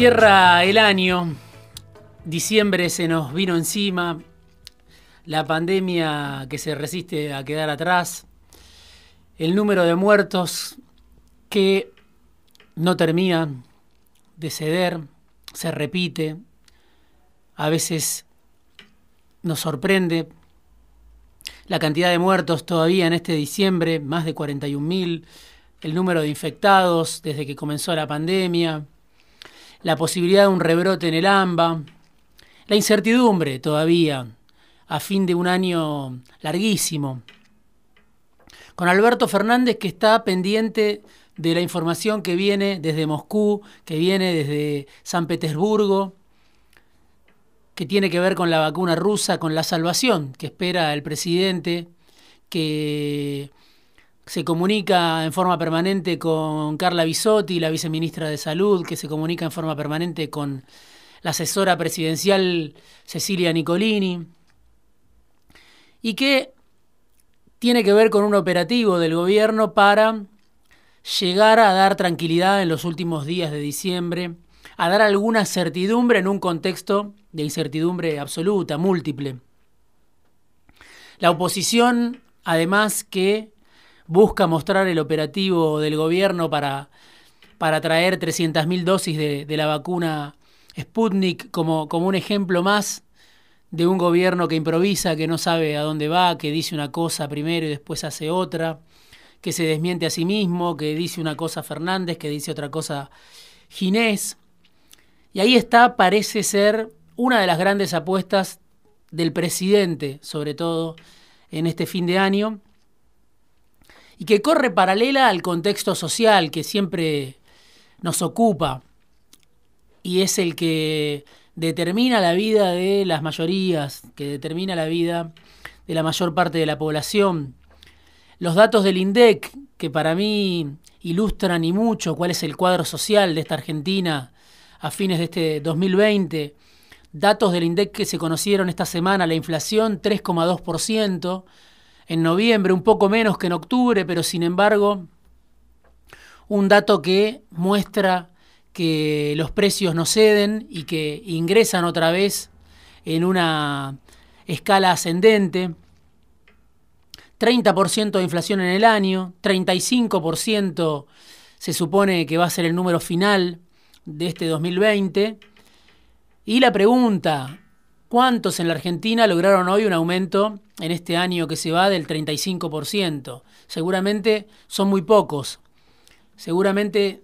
Cierra el año, diciembre se nos vino encima, la pandemia que se resiste a quedar atrás, el número de muertos que no termina de ceder, se repite, a veces nos sorprende. La cantidad de muertos todavía en este diciembre, más de 41.000, el número de infectados desde que comenzó la pandemia, la posibilidad de un rebrote en el AMBA, la incertidumbre todavía a fin de un año larguísimo. Con Alberto Fernández que está pendiente de la información que viene desde Moscú, que viene desde San Petersburgo, que tiene que ver con la vacuna rusa, con la salvación que espera el presidente, que se comunica en forma permanente con Carla Bisotti, la viceministra de Salud, que se comunica en forma permanente con la asesora presidencial Cecilia Nicolini, y que tiene que ver con un operativo del gobierno para llegar a dar tranquilidad en los últimos días de diciembre, a dar alguna certidumbre en un contexto de incertidumbre absoluta, múltiple. La oposición, además que busca mostrar el operativo del gobierno para, para traer 300.000 dosis de, la vacuna Sputnik como, como un ejemplo más de un gobierno que improvisa, que no sabe a dónde va, que dice una cosa primero y después hace otra, que se desmiente a sí mismo, que dice una cosa Fernández, que dice otra cosa Ginés. Y ahí está, parece ser, una de las grandes apuestas del presidente, sobre todo en este fin de año, y que corre paralela al contexto social que siempre nos ocupa y es el que determina la vida de las mayorías, que determina la vida de la mayor parte de la población. Los datos del INDEC, que para mí ilustran y mucho cuál es el cuadro social de esta Argentina a fines de este 2020, datos del INDEC que se conocieron esta semana, la inflación 3,2%, en noviembre, un poco menos que en octubre, pero sin embargo, un dato que muestra que los precios no ceden y que ingresan otra vez en una escala ascendente. 30% de inflación en el año, 35% se supone que va a ser el número final de este 2020. Y la pregunta, ¿Cuántos en la Argentina lograron hoy un aumento en este año que se va del 35%? Seguramente son muy pocos. Seguramente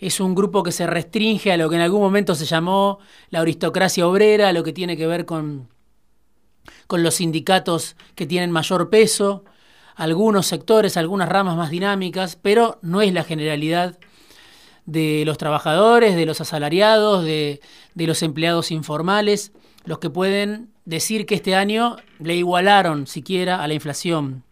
es un grupo que se restringe a lo que en algún momento se llamó la aristocracia obrera, lo que tiene que ver con, con los sindicatos que tienen mayor peso, algunos sectores, algunas ramas más dinámicas, pero no es la generalidad de los trabajadores, de los asalariados, de, de los empleados informales los que pueden decir que este año le igualaron siquiera a la inflación.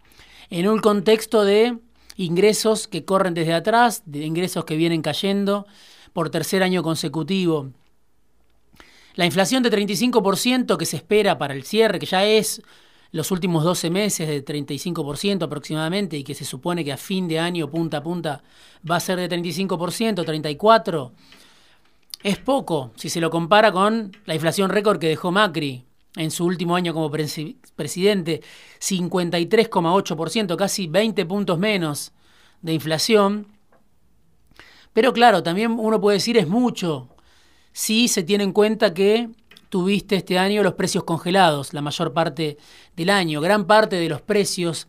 En un contexto de ingresos que corren desde atrás, de ingresos que vienen cayendo por tercer año consecutivo. La inflación de 35% que se espera para el cierre, que ya es los últimos 12 meses de 35% aproximadamente y que se supone que a fin de año punta a punta va a ser de 35%, 34%, es poco si se lo compara con la inflación récord que dejó Macri en su último año como presidente, 53,8%, casi 20 puntos menos de inflación. Pero claro, también uno puede decir es mucho si se tiene en cuenta que tuviste este año los precios congelados la mayor parte del año. Gran parte de los precios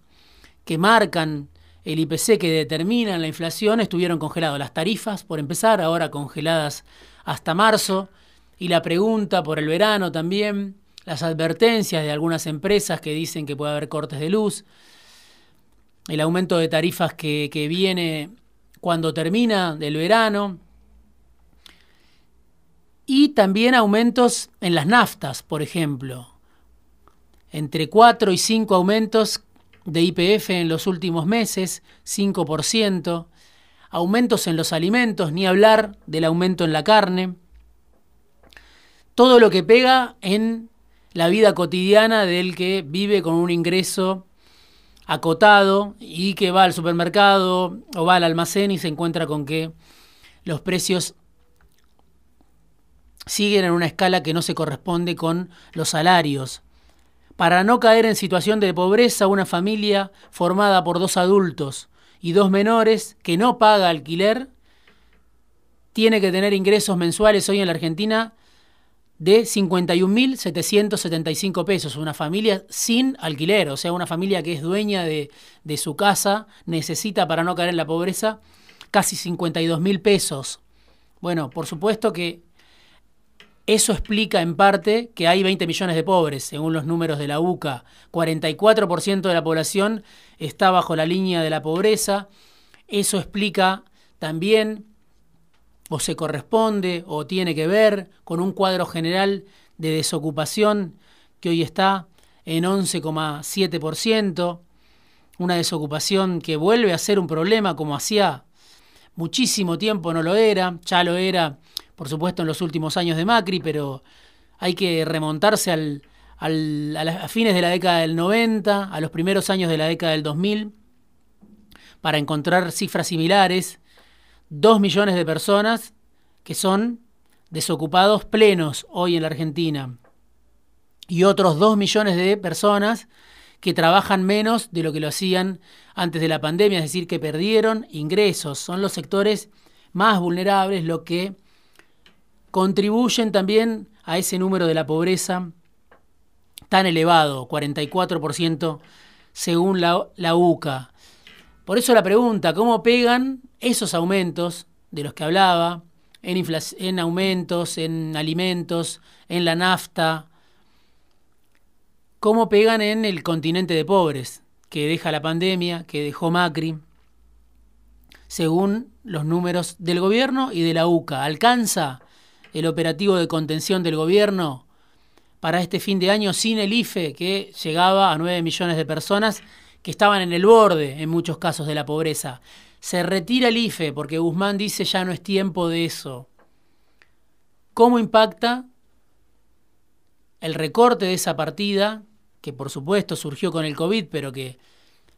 que marcan el IPC que determinan la inflación estuvieron congelados. Las tarifas, por empezar, ahora congeladas hasta marzo y la pregunta por el verano también, las advertencias de algunas empresas que dicen que puede haber cortes de luz, el aumento de tarifas que, que viene cuando termina el verano. y también aumentos en las naftas, por ejemplo. Entre 4 y 5 aumentos de IPF en los últimos meses, 5%, aumentos en los alimentos, ni hablar del aumento en la carne. Todo lo que pega en la vida cotidiana del que vive con un ingreso acotado y que va al supermercado o va al almacén y se encuentra con que los precios siguen en una escala que no se corresponde con los salarios. Para no caer en situación de pobreza, una familia formada por dos adultos y dos menores que no paga alquiler tiene que tener ingresos mensuales hoy en la Argentina de 51.775 pesos. Una familia sin alquiler, o sea, una familia que es dueña de, de su casa, necesita para no caer en la pobreza casi 52.000 pesos. Bueno, por supuesto que eso explica en parte que hay 20 millones de pobres, según los números de la UCA. 44% de la población está bajo la línea de la pobreza. Eso explica también o se corresponde o tiene que ver con un cuadro general de desocupación que hoy está en 11,7%, una desocupación que vuelve a ser un problema como hacía muchísimo tiempo no lo era, ya lo era por supuesto en los últimos años de Macri, pero hay que remontarse al, a, fines de la década del 90, a los primeros años de la década del 2000, para encontrar cifras similares dos millones de personas que son desocupados plenos hoy en la Argentina y otros dos millones de personas que trabajan menos de lo que lo hacían antes de la pandemia, es decir, que perdieron ingresos. Son los sectores más vulnerables lo que contribuyen también a ese número de la pobreza tan elevado, 44% según la, UCA. Por eso la pregunta, ¿cómo pegan esos aumentos de los que hablaba, en, en aumentos, en alimentos, en la nafta, cómo pegan en el continente de pobres que deja la pandemia, que dejó Macri, según los números del gobierno y de la UCA. ¿Alcanza el operativo de contención del gobierno para este fin de año sin el IFE, que llegaba a 9 millones de personas que estaban en el borde, en muchos casos, de la pobreza? Se retira el IFE porque Guzmán dice ya no es tiempo de eso. ¿Cómo impacta el recorte de esa partida, que por supuesto surgió con el COVID, pero que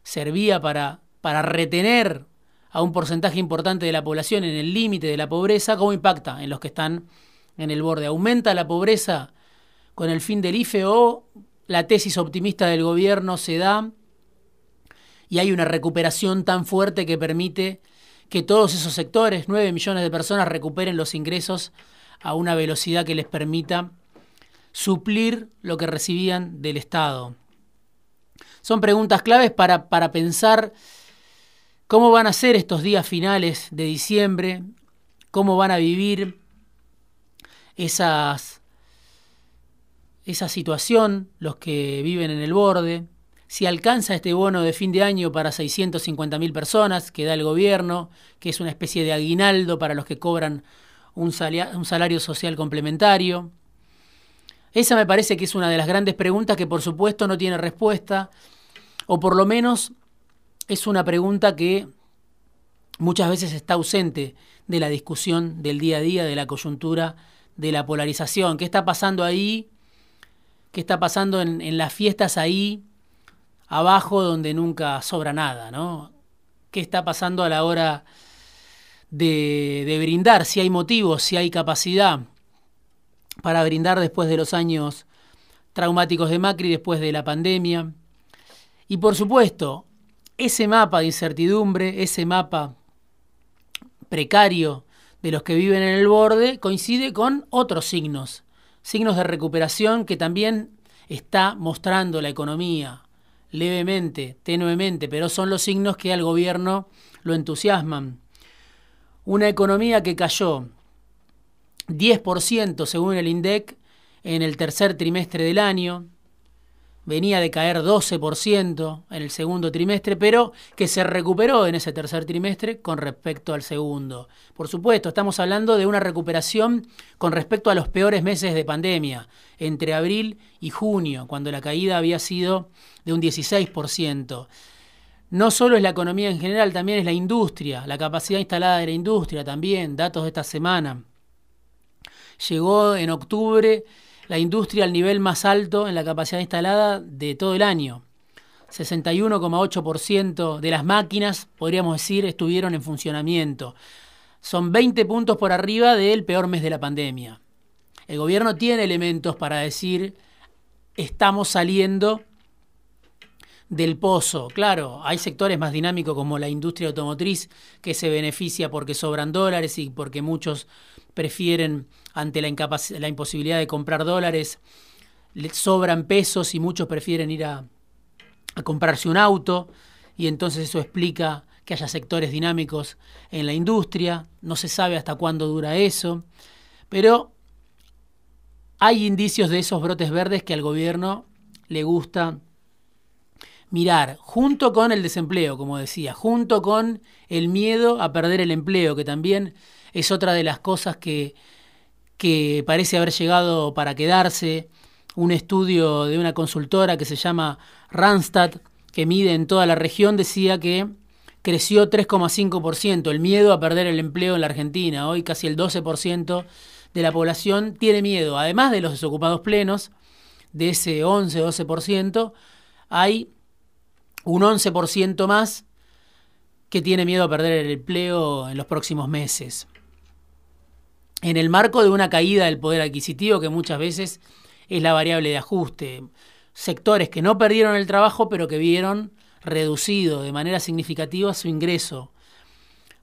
servía para, para retener a un porcentaje importante de la población en el límite de la pobreza, ¿cómo impacta en los que están en el borde? ¿Aumenta la pobreza con el fin del IFE o la tesis optimista del gobierno se da y hay una recuperación tan fuerte que permite que todos esos sectores, 9 millones de personas, recuperen los ingresos a una velocidad que les permita suplir lo que recibían del Estado. Son preguntas claves para, para pensar cómo van a ser estos días finales de diciembre, cómo van a vivir esas, esa situación los que viven en el borde, si alcanza este bono de fin de año para 650.000 personas que da el gobierno, que es una especie de aguinaldo para los que cobran un, un salario social complementario. Esa me parece que es una de las grandes preguntas que por supuesto no tiene respuesta, o por lo menos es una pregunta que muchas veces está ausente de la discusión del día a día, de la coyuntura, de la polarización. ¿Qué está pasando ahí? ¿Qué está pasando en, en las fiestas ahí? abajo donde nunca sobra nada, ¿no? ¿Qué está pasando a la hora de, brindar? Si hay motivos, si hay capacidad para brindar después de los años traumáticos de Macri, después de la pandemia. Y por supuesto, ese mapa de incertidumbre, ese mapa precario de los que viven en el borde, coincide con otros signos, signos de recuperación que también está mostrando la economía, levemente, tenuemente, pero son los signos que al gobierno lo entusiasman. Una economía que cayó 10% según el INDEC en el tercer trimestre del año, venía de caer 12% en el segundo trimestre, pero que se recuperó en ese tercer trimestre con respecto al segundo. Por supuesto, estamos hablando de una recuperación con respecto a los peores meses de pandemia, entre abril y junio, cuando la caída había sido de un 16%. No solo es la economía en general, también es la industria, la capacidad instalada de la industria también, datos de esta semana. Llegó en octubre la industria al nivel más alto en la capacidad instalada de todo el año. 61,8% de las máquinas, podríamos decir, estuvieron en funcionamiento. Son 20 puntos por arriba del peor mes de la pandemia. El gobierno tiene elementos para decir, estamos saliendo del pozo. Claro, hay sectores más dinámicos como la industria automotriz que se beneficia porque sobran dólares y porque muchos prefieren ante la, la imposibilidad de comprar dólares, sobran pesos y muchos prefieren ir a, a comprarse un auto. Y entonces eso explica que haya sectores dinámicos en la industria, no se sabe hasta cuándo dura eso, pero hay indicios de esos brotes verdes que al gobierno le gusta mirar, junto con el desempleo, como decía, junto con el miedo a perder el empleo, que también es otra de las cosas que, que parece haber llegado para quedarse. Un estudio de una consultora que se llama Randstad, que mide en toda la región, decía que creció 3,5% el miedo a perder el empleo en la Argentina. Hoy casi el 12% de la población tiene miedo. Además de los desocupados plenos, de ese 11-12%, hay un 11% más que tiene miedo a perder el empleo en los próximos meses en el marco de una caída del poder adquisitivo que muchas veces es la variable de ajuste. Sectores que no perdieron el trabajo, pero que vieron reducido de manera significativa su ingreso.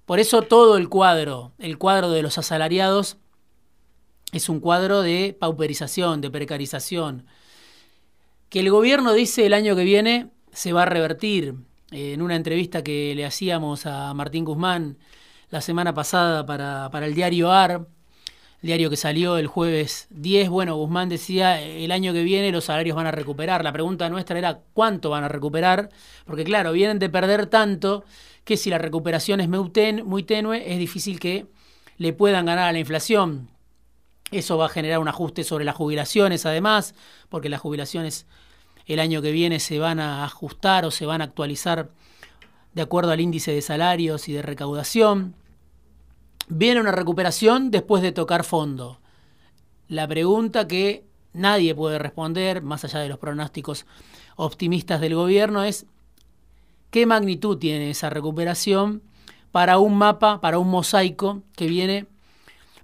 Por eso todo el cuadro, el cuadro de los asalariados, es un cuadro de pauperización, de precarización, que el gobierno dice el año que viene se va a revertir. En una entrevista que le hacíamos a Martín Guzmán la semana pasada para, para el diario AR, diario que salió el jueves 10, bueno, Guzmán decía, el año que viene los salarios van a recuperar. La pregunta nuestra era, ¿cuánto van a recuperar? Porque claro, vienen de perder tanto que si la recuperación es muy tenue, es difícil que le puedan ganar a la inflación. Eso va a generar un ajuste sobre las jubilaciones, además, porque las jubilaciones el año que viene se van a ajustar o se van a actualizar de acuerdo al índice de salarios y de recaudación. Viene una recuperación después de tocar fondo. La pregunta que nadie puede responder, más allá de los pronósticos optimistas del gobierno, es qué magnitud tiene esa recuperación para un mapa, para un mosaico que viene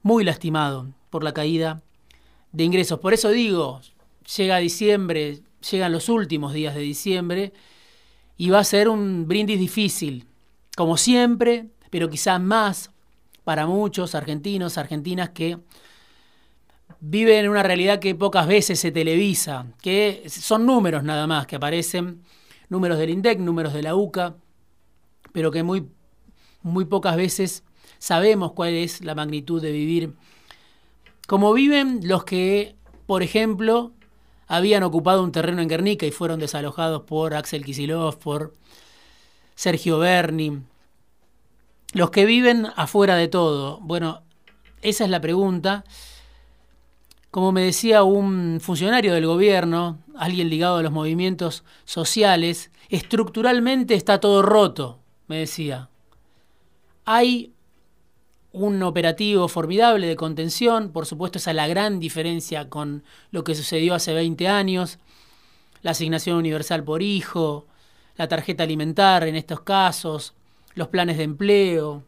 muy lastimado por la caída de ingresos. Por eso digo, llega diciembre, llegan los últimos días de diciembre y va a ser un brindis difícil, como siempre, pero quizás más para muchos argentinos, argentinas que viven en una realidad que pocas veces se televisa, que son números nada más que aparecen, números del INDEC, números de la UCA, pero que muy, muy pocas veces sabemos cuál es la magnitud de vivir. Como viven los que, por ejemplo, habían ocupado un terreno en Guernica y fueron desalojados por Axel Kisilov, por Sergio Berni, los que viven afuera de todo. Bueno, esa es la pregunta. Como me decía un funcionario del gobierno, alguien ligado a los movimientos sociales, estructuralmente está todo roto, me decía. Hay un operativo formidable de contención, por supuesto esa es la gran diferencia con lo que sucedió hace 20 años, la asignación universal por hijo, la tarjeta alimentar en estos casos, los planes de empleo,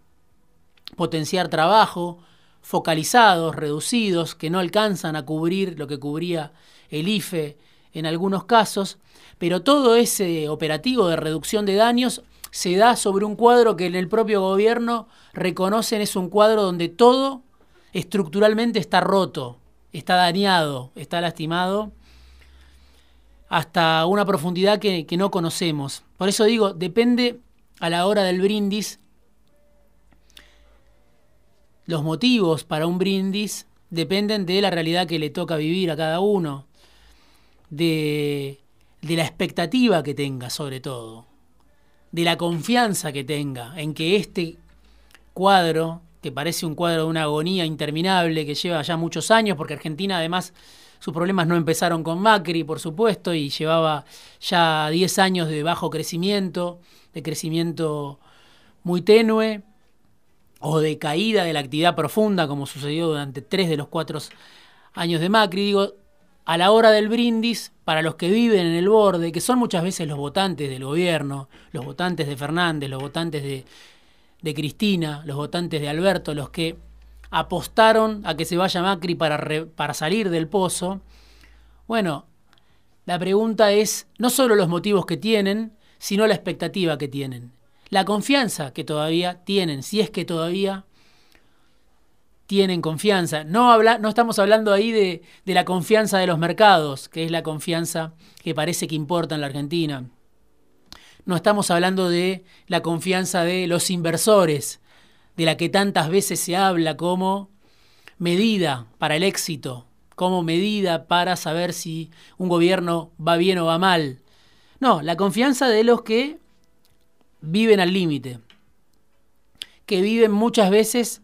potenciar trabajo, focalizados, reducidos, que no alcanzan a cubrir lo que cubría el IFE en algunos casos, pero todo ese operativo de reducción de daños se da sobre un cuadro que en el propio gobierno reconocen es un cuadro donde todo estructuralmente está roto, está dañado, está lastimado, hasta una profundidad que, que no conocemos. Por eso digo, depende a la hora del brindis, los motivos para un brindis dependen de la realidad que le toca vivir a cada uno, de de la expectativa que tenga sobre todo, de la confianza que tenga en que este cuadro, que parece un cuadro de una agonía interminable que lleva ya muchos años, porque Argentina además sus problemas no empezaron con Macri, por supuesto, y llevaba ya 10 años de bajo crecimiento, de crecimiento muy tenue, o de caída de la actividad profunda, como sucedió durante tres de los cuatro años de Macri. Digo, a la hora del brindis, para los que viven en el borde, que son muchas veces los votantes del gobierno, los votantes de Fernández, los votantes de, Cristina, los votantes de Alberto, los que apostaron a que se vaya Macri para, para salir del pozo, bueno, la pregunta es no solo los motivos que tienen, sino la expectativa que tienen, la confianza que todavía tienen, si es que todavía tienen confianza. No, habla, no estamos hablando ahí de, de la confianza de los mercados, que es la confianza que parece que importa en la Argentina. No estamos hablando de la confianza de los inversores, de la que tantas veces se habla como medida para el éxito, como medida para saber si un gobierno va bien o va mal. No, la confianza de los que viven al límite, que viven muchas veces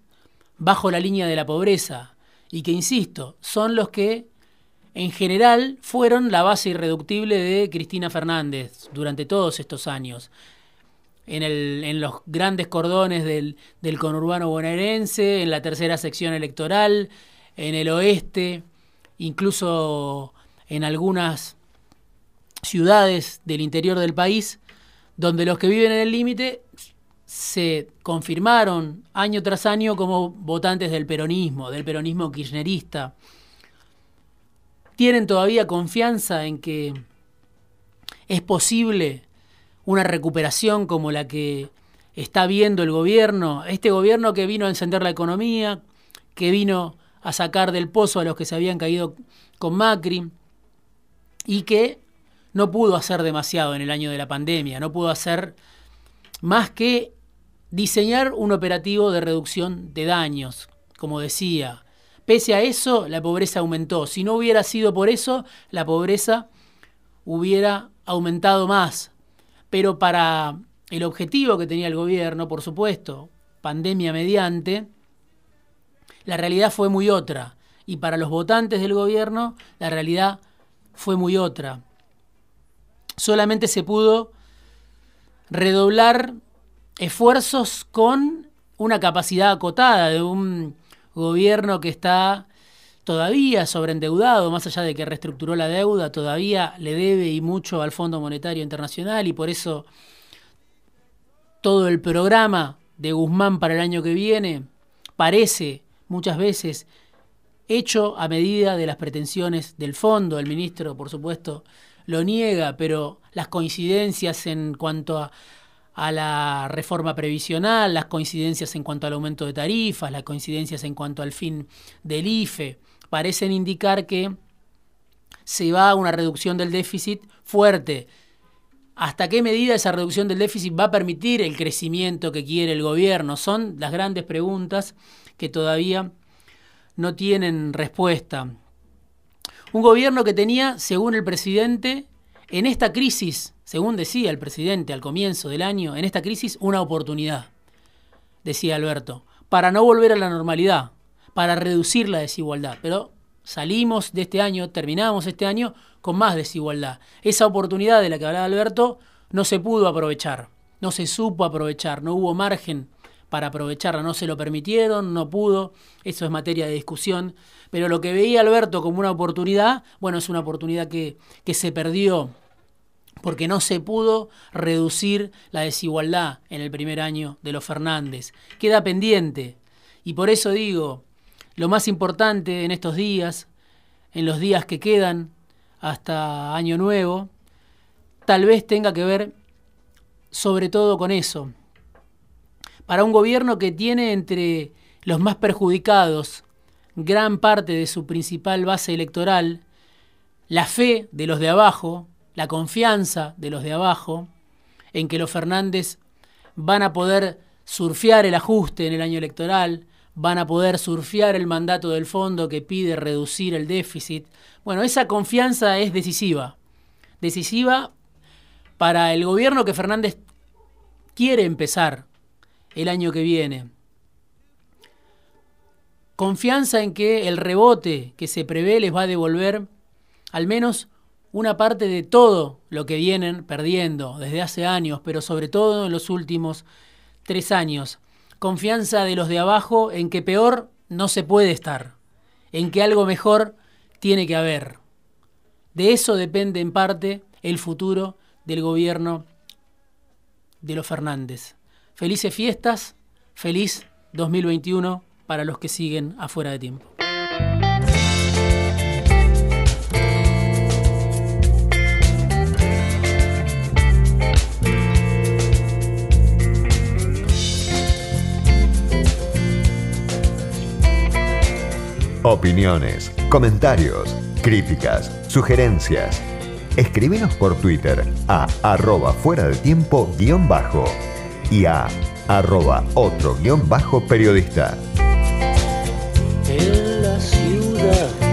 bajo la línea de la pobreza y que, insisto, son los que en general fueron la base irreductible de Cristina Fernández durante todos estos años. En, el, en los grandes cordones del, del conurbano bonaerense, en la tercera sección electoral, en el oeste, incluso en algunas ciudades del interior del país, donde los que viven en el límite se confirmaron año tras año como votantes del peronismo, del peronismo kirchnerista. Tienen todavía confianza en que es posible una recuperación como la que está viendo el gobierno, este gobierno que vino a encender la economía, que vino a sacar del pozo a los que se habían caído con Macri y que no pudo hacer demasiado en el año de la pandemia, no pudo hacer más que diseñar un operativo de reducción de daños, como decía. Pese a eso, la pobreza aumentó. Si no hubiera sido por eso, la pobreza hubiera aumentado más pero para el objetivo que tenía el gobierno, por supuesto, pandemia mediante, la realidad fue muy otra. Y para los votantes del gobierno, la realidad fue muy otra. Solamente se pudo redoblar esfuerzos con una capacidad acotada de un gobierno que está todavía sobreendeudado, más allá de que reestructuró la deuda, todavía le debe y mucho al Fondo Monetario Internacional y por eso todo el programa de Guzmán para el año que viene parece muchas veces hecho a medida de las pretensiones del fondo. El ministro, por supuesto, lo niega, pero las coincidencias en cuanto a, a la reforma previsional, las coincidencias en cuanto al aumento de tarifas, las coincidencias en cuanto al fin del IFE, parecen indicar que se va a una reducción del déficit fuerte. ¿Hasta qué medida esa reducción del déficit va a permitir el crecimiento que quiere el gobierno? Son las grandes preguntas que todavía no tienen respuesta. Un gobierno que tenía, según el presidente, en esta crisis, según decía el presidente al comienzo del año, en esta crisis una oportunidad, decía Alberto, para no volver a la normalidad, para reducir la desigualdad. Pero salimos de este año, terminamos este año con más desigualdad. Esa oportunidad de la que hablaba Alberto no se pudo aprovechar, no se supo aprovechar, no hubo margen para aprovecharla, no se lo permitieron, no pudo, eso es materia de discusión, pero lo que veía Alberto como una oportunidad, bueno, es una oportunidad que, que se perdió porque no se pudo reducir la desigualdad en el primer año de los Fernández. Queda pendiente. Y por eso digo, lo más importante en estos días, en los días que quedan hasta Año Nuevo, tal vez tenga que ver sobre todo con eso. Para un gobierno que tiene entre los más perjudicados gran parte de su principal base electoral, la fe de los de abajo, la confianza de los de abajo, en que los Fernández van a poder surfear el ajuste en el año electoral, van a poder surfear el mandato del fondo que pide reducir el déficit. Bueno, esa confianza es decisiva. decisiva para el gobierno que Fernández quiere empezar el año que viene. Confianza en que el rebote que se prevé les va a devolver al menos una parte de todo lo que vienen perdiendo desde hace años, pero sobre todo en los últimos tres años. Confianza de los de abajo en que peor no se puede estar, en que algo mejor tiene que haber. De eso depende en parte el futuro del gobierno de los Fernández. Felices fiestas, feliz 2021 para los que siguen afuera de tiempo. Opiniones, comentarios, críticas, sugerencias. Escribinos por Twitter a arroba fuera de tiempo bajo y a arroba otro guion bajo periodista. En la ciudad